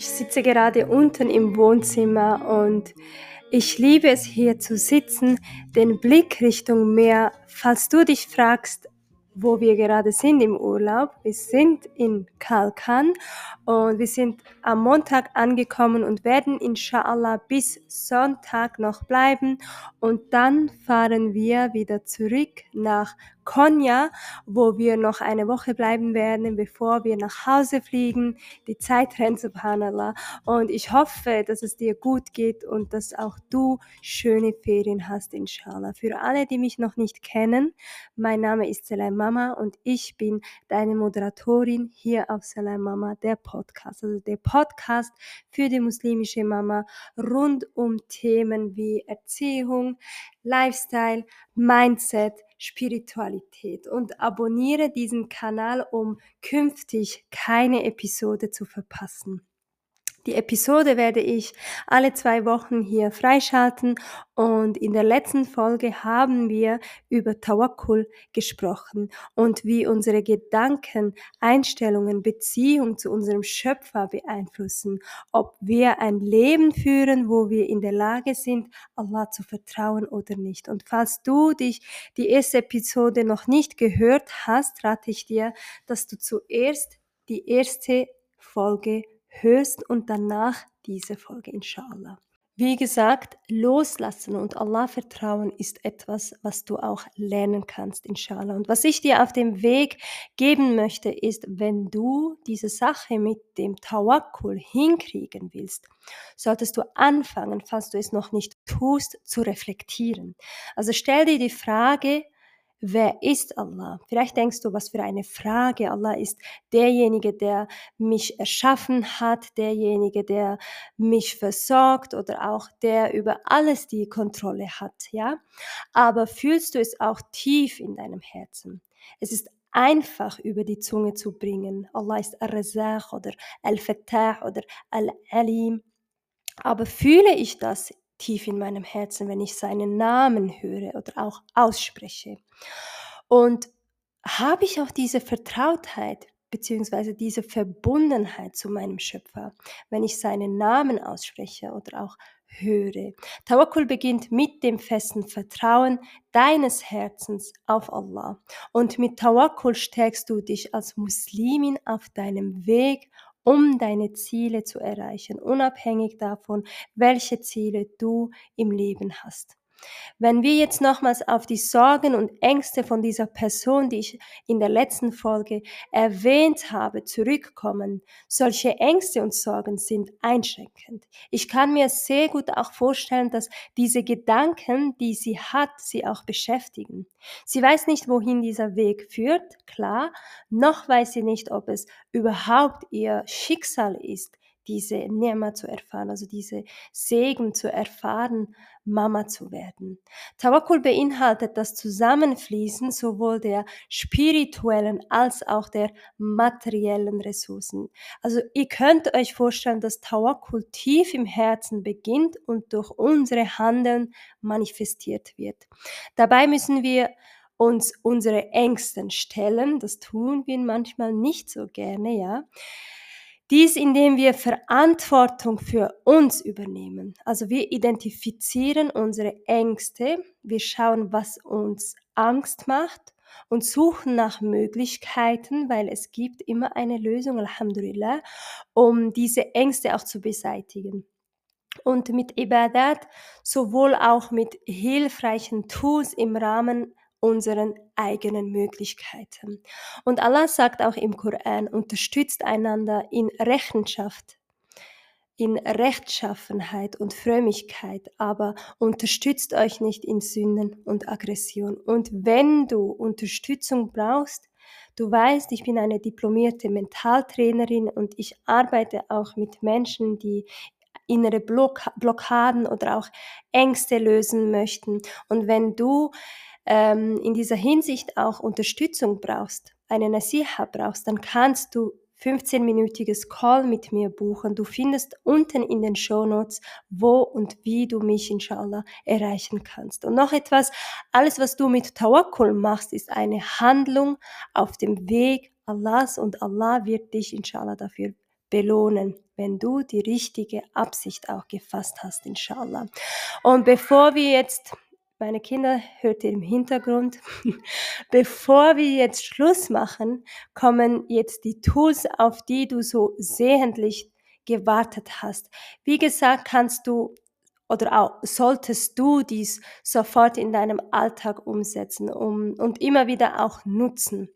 Ich sitze gerade unten im Wohnzimmer und ich liebe es hier zu sitzen, den Blick Richtung Meer. Falls du dich fragst, wo wir gerade sind im Urlaub. Wir sind in Kalkan und wir sind am Montag angekommen und werden inshallah bis Sonntag noch bleiben und dann fahren wir wieder zurück nach Konya, wo wir noch eine Woche bleiben werden, bevor wir nach Hause fliegen. Die Zeit rennt, subhanallah. Und ich hoffe, dass es dir gut geht und dass auch du schöne Ferien hast, inshallah. Für alle, die mich noch nicht kennen, mein Name ist Selay Mama und ich bin deine Moderatorin hier auf Selay Mama, der Podcast. Also der Podcast für die muslimische Mama rund um Themen wie Erziehung, Lifestyle, Mindset, Spiritualität und abonniere diesen Kanal, um künftig keine Episode zu verpassen. Die Episode werde ich alle zwei Wochen hier freischalten und in der letzten Folge haben wir über Tawakkul gesprochen und wie unsere Gedanken, Einstellungen, Beziehung zu unserem Schöpfer beeinflussen, ob wir ein Leben führen, wo wir in der Lage sind, Allah zu vertrauen oder nicht. Und falls du dich die erste Episode noch nicht gehört hast, rate ich dir, dass du zuerst die erste Folge hörst und danach diese Folge, inshallah. Wie gesagt, loslassen und Allah vertrauen ist etwas, was du auch lernen kannst, inshallah. Und was ich dir auf dem Weg geben möchte, ist, wenn du diese Sache mit dem Tawakkul hinkriegen willst, solltest du anfangen, falls du es noch nicht tust, zu reflektieren. Also stell dir die Frage, wer ist Allah? Vielleicht denkst du, was für eine Frage. Allah ist derjenige, der mich erschaffen hat, derjenige, der mich versorgt oder auch der über alles die Kontrolle hat, ja? Aber fühlst du es auch tief in deinem Herzen? Es ist einfach über die Zunge zu bringen. Allah ist Al-Razaq oder Al-Fattah oder Al-Alim. Aber fühle ich das tief in meinem Herzen, wenn ich seinen Namen höre oder auch ausspreche. Und habe ich auch diese Vertrautheit beziehungsweise diese Verbundenheit zu meinem Schöpfer, wenn ich seinen Namen ausspreche oder auch höre. Tawakkul beginnt mit dem festen Vertrauen deines Herzens auf Allah. Und mit Tawakkul stärkst du dich als Muslimin auf deinem Weg um deine Ziele zu erreichen, unabhängig davon, welche Ziele du im Leben hast. Wenn wir jetzt nochmals auf die Sorgen und Ängste von dieser Person, die ich in der letzten Folge erwähnt habe, zurückkommen, solche Ängste und Sorgen sind einschränkend. Ich kann mir sehr gut auch vorstellen, dass diese Gedanken, die sie hat, sie auch beschäftigen. Sie weiß nicht, wohin dieser Weg führt, klar, noch weiß sie nicht, ob es überhaupt ihr Schicksal ist, diese Nirma zu erfahren, also diese Segen zu erfahren, Mama zu werden. Tawakkul beinhaltet das Zusammenfließen sowohl der spirituellen als auch der materiellen Ressourcen. Also ihr könnt euch vorstellen, dass Tawakkul tief im Herzen beginnt und durch unsere Handeln manifestiert wird. Dabei müssen wir uns unsere Ängsten stellen. Das tun wir manchmal nicht so gerne, ja. Dies, indem wir Verantwortung für uns übernehmen. Also wir identifizieren unsere Ängste, wir schauen, was uns Angst macht und suchen nach Möglichkeiten, weil es gibt immer eine Lösung, Alhamdulillah, um diese Ängste auch zu beseitigen. Und mit Ibadat sowohl auch mit hilfreichen Tools im Rahmen unseren eigenen Möglichkeiten. Und Allah sagt auch im Koran, unterstützt einander in Rechenschaft, in Rechtschaffenheit und Frömmigkeit, aber unterstützt euch nicht in Sünden und Aggression. Und wenn du Unterstützung brauchst, Du weißt, ich bin eine diplomierte Mentaltrainerin und ich arbeite auch mit Menschen, die innere Block Blockaden oder auch Ängste lösen möchten. Und wenn du ähm, in dieser Hinsicht auch Unterstützung brauchst, eine Nasiha brauchst, dann kannst du 15-minütiges Call mit mir buchen. Du findest unten in den Show Notes, wo und wie du mich inshallah erreichen kannst. Und noch etwas, alles was du mit Tawakkul machst, ist eine Handlung auf dem Weg Allahs und Allah wird dich inshallah dafür belohnen, wenn du die richtige Absicht auch gefasst hast, inshallah. Und bevor wir jetzt meine Kinder hört ihr im Hintergrund. Bevor wir jetzt Schluss machen, kommen jetzt die Tools, auf die du so sehentlich gewartet hast. Wie gesagt, kannst du oder auch solltest du dies sofort in deinem Alltag umsetzen um, und immer wieder auch nutzen.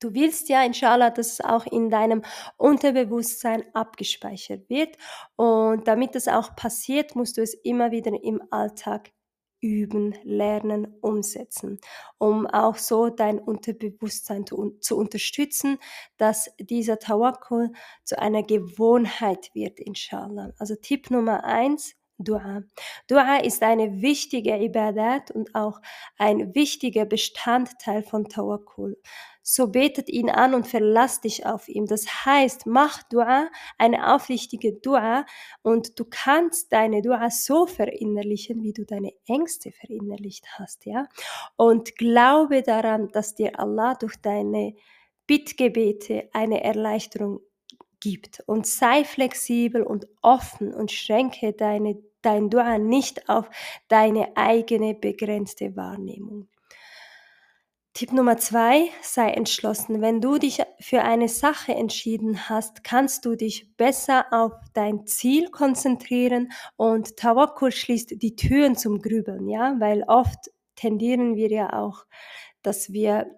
Du willst ja, inshallah, dass es auch in deinem Unterbewusstsein abgespeichert wird. Und damit das auch passiert, musst du es immer wieder im Alltag üben, lernen, umsetzen, um auch so dein Unterbewusstsein zu, zu unterstützen, dass dieser Tawakkul zu einer Gewohnheit wird, inshallah. Also Tipp Nummer eins, Dua. Dua ist eine wichtige Ibadat und auch ein wichtiger Bestandteil von Tawakkul so betet ihn an und verlass dich auf ihn. Das heißt, mach Dua, eine aufrichtige Dua und du kannst deine Dua so verinnerlichen, wie du deine Ängste verinnerlicht hast, ja? Und glaube daran, dass dir Allah durch deine Bittgebete eine Erleichterung gibt und sei flexibel und offen und schränke deine, dein Dua nicht auf deine eigene begrenzte Wahrnehmung. Tipp Nummer zwei, sei entschlossen. Wenn du dich für eine Sache entschieden hast, kannst du dich besser auf dein Ziel konzentrieren und Tawakkul schließt die Türen zum Grübeln, ja, weil oft tendieren wir ja auch, dass wir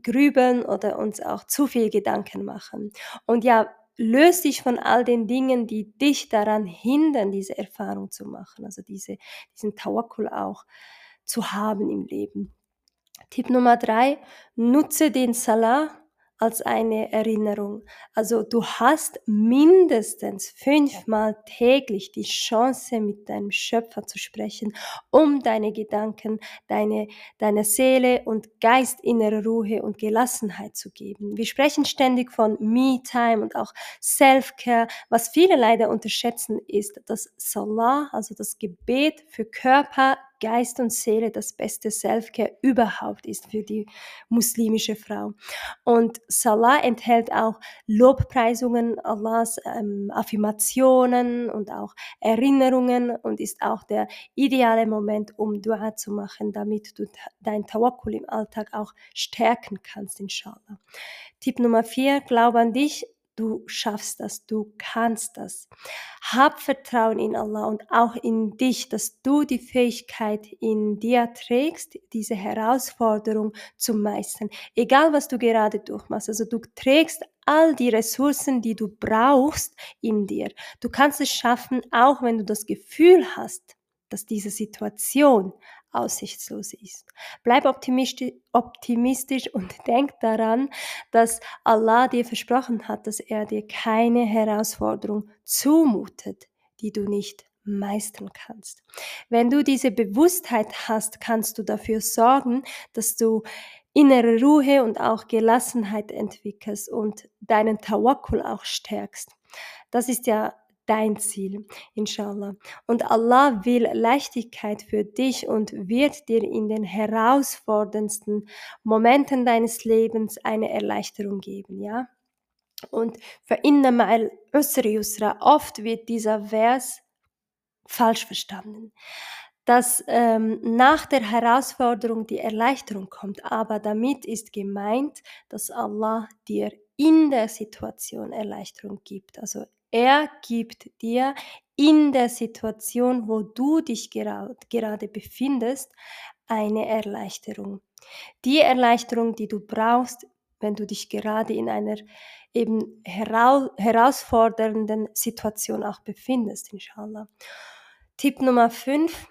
grübeln oder uns auch zu viel Gedanken machen. Und ja, löst dich von all den Dingen, die dich daran hindern, diese Erfahrung zu machen, also diese, diesen Tawakkul auch zu haben im Leben. Tipp Nummer drei, nutze den Salah als eine Erinnerung. Also du hast mindestens fünfmal täglich die Chance, mit deinem Schöpfer zu sprechen, um deine Gedanken, deine, deine Seele und Geist innere Ruhe und Gelassenheit zu geben. Wir sprechen ständig von Me-Time und auch Self-Care. Was viele leider unterschätzen, ist, dass Salah, also das Gebet für Körper, Geist und Seele das beste Selfcare überhaupt ist für die muslimische Frau. Und Salah enthält auch Lobpreisungen Allahs, ähm, Affirmationen und auch Erinnerungen und ist auch der ideale Moment, um Dua zu machen, damit du dein Tawakkul im Alltag auch stärken kannst, inshallah. Tipp Nummer vier, glaub an dich, Du schaffst das, du kannst das. Hab Vertrauen in Allah und auch in dich, dass du die Fähigkeit in dir trägst, diese Herausforderung zu meistern. Egal was du gerade durchmachst, also du trägst all die Ressourcen, die du brauchst in dir. Du kannst es schaffen, auch wenn du das Gefühl hast, dass diese Situation aussichtslos ist. Bleib optimistisch und denk daran, dass Allah dir versprochen hat, dass er dir keine Herausforderung zumutet, die du nicht meistern kannst. Wenn du diese Bewusstheit hast, kannst du dafür sorgen, dass du innere Ruhe und auch Gelassenheit entwickelst und deinen Tawakkul auch stärkst. Das ist ja dein Ziel, inshallah. Und Allah will Leichtigkeit für dich und wird dir in den herausforderndsten Momenten deines Lebens eine Erleichterung geben, ja? Und für ma'al usri yusra, oft wird dieser Vers falsch verstanden dass ähm, nach der Herausforderung die Erleichterung kommt. Aber damit ist gemeint, dass Allah dir in der Situation Erleichterung gibt. Also er gibt dir in der Situation, wo du dich gerade befindest, eine Erleichterung. Die Erleichterung, die du brauchst, wenn du dich gerade in einer eben herausfordernden Situation auch befindest, inshallah. Tipp Nummer 5,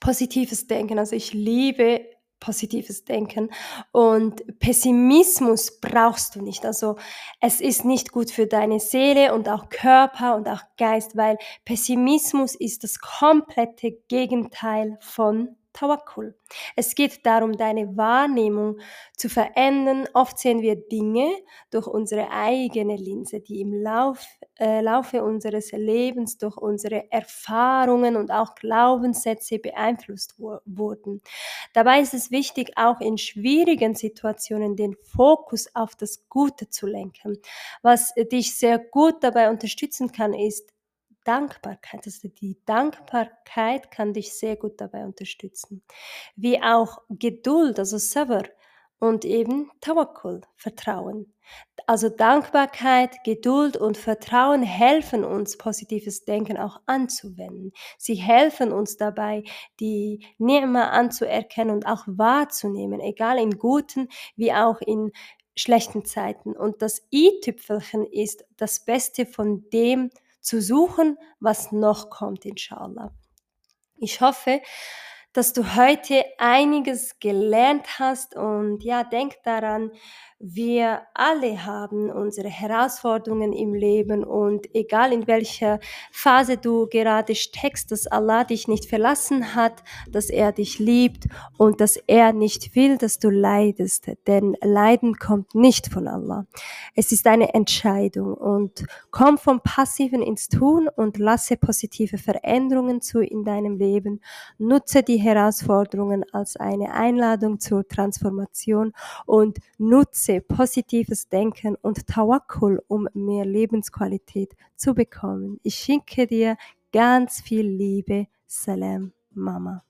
positives Denken. Also ich liebe positives Denken. Und Pessimismus brauchst du nicht. Also es ist nicht gut für deine Seele und auch Körper und auch Geist, weil Pessimismus ist das komplette Gegenteil von Tawakkul. Es geht darum, deine Wahrnehmung zu verändern. Oft sehen wir Dinge durch unsere eigene Linse, die im Lauf, äh, Laufe unseres Lebens durch unsere Erfahrungen und auch Glaubenssätze beeinflusst wurden. Dabei ist es wichtig, auch in schwierigen Situationen den Fokus auf das Gute zu lenken. Was dich sehr gut dabei unterstützen kann, ist Dankbarkeit. Also die Dankbarkeit kann dich sehr gut dabei unterstützen. Wie auch Geduld, also Sabr und eben Tawakkul, Vertrauen. Also Dankbarkeit, Geduld und Vertrauen helfen uns, positives Denken auch anzuwenden. Sie helfen uns dabei, die Ni'ma anzuerkennen und auch wahrzunehmen, egal in guten wie auch in schlechten Zeiten. Und das i-Tüpfelchen ist das Beste von dem, zu suchen, was noch kommt, inshallah. Ich hoffe, dass du heute einiges gelernt hast und ja, denk daran, wir alle haben unsere Herausforderungen im Leben und egal in welcher Phase du gerade steckst, dass Allah dich nicht verlassen hat, dass er dich liebt und dass er nicht will, dass du leidest, denn Leiden kommt nicht von Allah. Es ist eine Entscheidung und komm vom Passiven ins Tun und lasse positive Veränderungen zu in deinem Leben. Nutze die Herausforderungen als eine Einladung zur Transformation und nutze positives Denken und Tawakul, um mehr Lebensqualität zu bekommen. Ich schenke dir ganz viel Liebe. Salam, Mama.